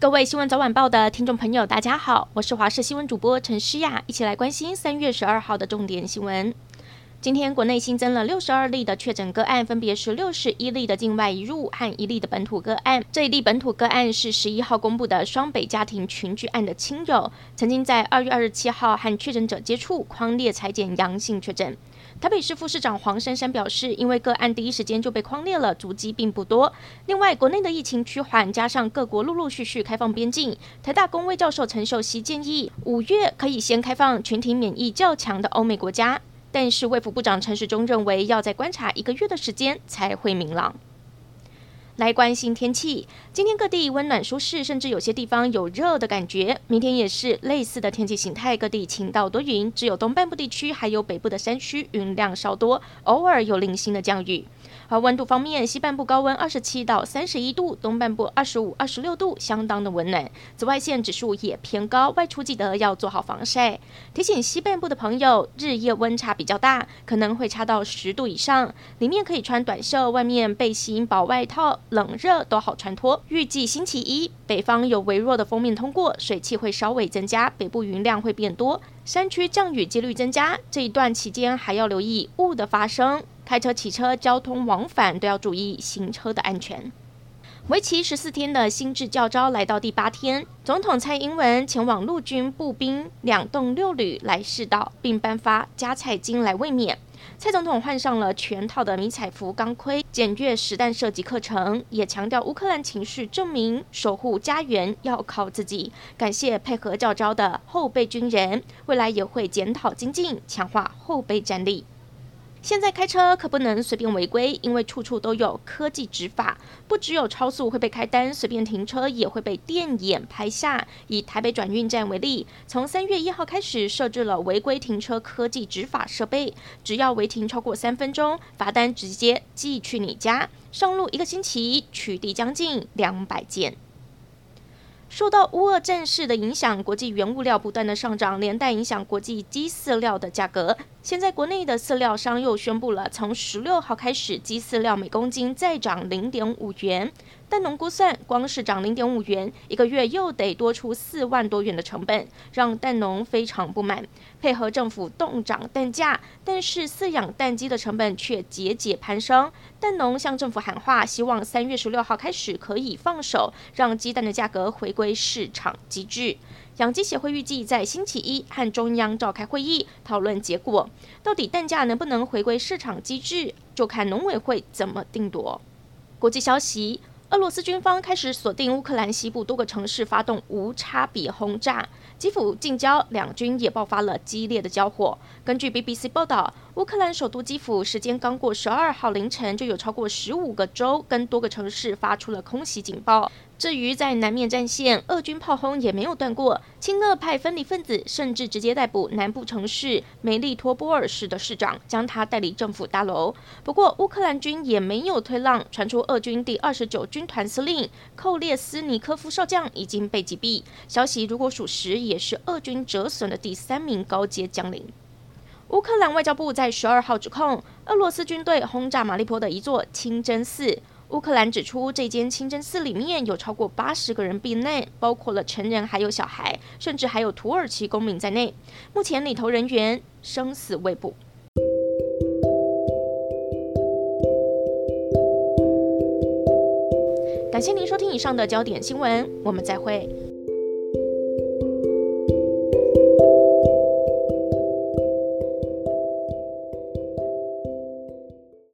各位新闻早晚报的听众朋友，大家好，我是华视新闻主播陈诗雅，一起来关心三月十二号的重点新闻。今天国内新增了六十二例的确诊个案，分别是六十一例的境外移入和一例的本土个案。这一例本土个案是十一号公布的双北家庭群聚案的亲友，曾经在二月二十七号和确诊者接触，匡列采检阳性确诊。台北市副市长黄珊珊表示，因为个案第一时间就被框列了，足迹并不多。另外，国内的疫情趋缓，加上各国陆陆续续开放边境，台大公卫教授陈秀熙建议，五月可以先开放群体免疫较强的欧美国家。但是卫福部长陈时中认为，要再观察一个月的时间才会明朗。来关心天气，今天各地温暖舒适，甚至有些地方有热的感觉。明天也是类似的天气形态，各地晴到多云，只有东半部地区还有北部的山区云量稍多，偶尔有零星的降雨。而温度方面，西半部高温二十七到三十一度，东半部二十五、二十六度，相当的温暖。紫外线指数也偏高，外出记得要做好防晒。提醒西半部的朋友，日夜温差比较大，可能会差到十度以上，里面可以穿短袖，外面背心、薄外套，冷热都好穿脱。预计星期一，北方有微弱的锋面通过，水汽会稍微增加，北部云量会变多，山区降雨几率增加。这一段期间还要留意雾的发生。开车、骑车、交通往返都要注意行车的安全。为期十四天的新制教招来到第八天，总统蔡英文前往陆军步兵两栋六旅来试导，并颁发加菜金来卫冕。蔡总统换上了全套的迷彩服钢盔，检阅实弹射击课程，也强调乌克兰情绪证明守护家园要靠自己。感谢配合教招的后备军人，未来也会检讨精进，强化后备战力。现在开车可不能随便违规，因为处处都有科技执法，不只有超速会被开单，随便停车也会被电眼拍下。以台北转运站为例，从三月一号开始设置了违规停车科技执法设备，只要违停超过三分钟，罚单直接寄去你家。上路一个星期，取缔将近两百件。受到乌俄战事的影响，国际原物料不断的上涨，连带影响国际鸡饲料的价格。现在国内的饲料商又宣布了，从十六号开始，鸡饲料每公斤再涨零点五元。蛋农估算，光是涨零点五元，一个月又得多出四万多元的成本，让蛋农非常不满。配合政府冻涨蛋价，但是饲养蛋鸡的成本却节节攀升。蛋农向政府喊话，希望三月十六号开始可以放手，让鸡蛋的价格回归市场机制。养鸡协会预计在星期一和中央召开会议，讨论结果。到底蛋价能不能回归市场机制，就看农委会怎么定夺。国际消息。俄罗斯军方开始锁定乌克兰西部多个城市，发动无差别轰炸。基辅近郊，两军也爆发了激烈的交火。根据 BBC 报道，乌克兰首都基辅时间刚过十二号凌晨，就有超过十五个州跟多个城市发出了空袭警报。至于在南面战线，俄军炮轰也没有断过，亲俄派分离分子甚至直接逮捕南部城市梅利托波尔市的市长，将他带离政府大楼。不过，乌克兰军也没有退让，传出俄军第二十九军团司令寇列斯尼科夫少将已经被击毙。消息如果属实，也是俄军折损的第三名高阶将领。乌克兰外交部在十二号指控俄罗斯军队轰炸马利坡的一座清真寺。乌克兰指出，这间清真寺里面有超过八十个人避难，包括了成人还有小孩，甚至还有土耳其公民在内。目前里头人员生死未卜。感谢您收听以上的焦点新闻，我们再会。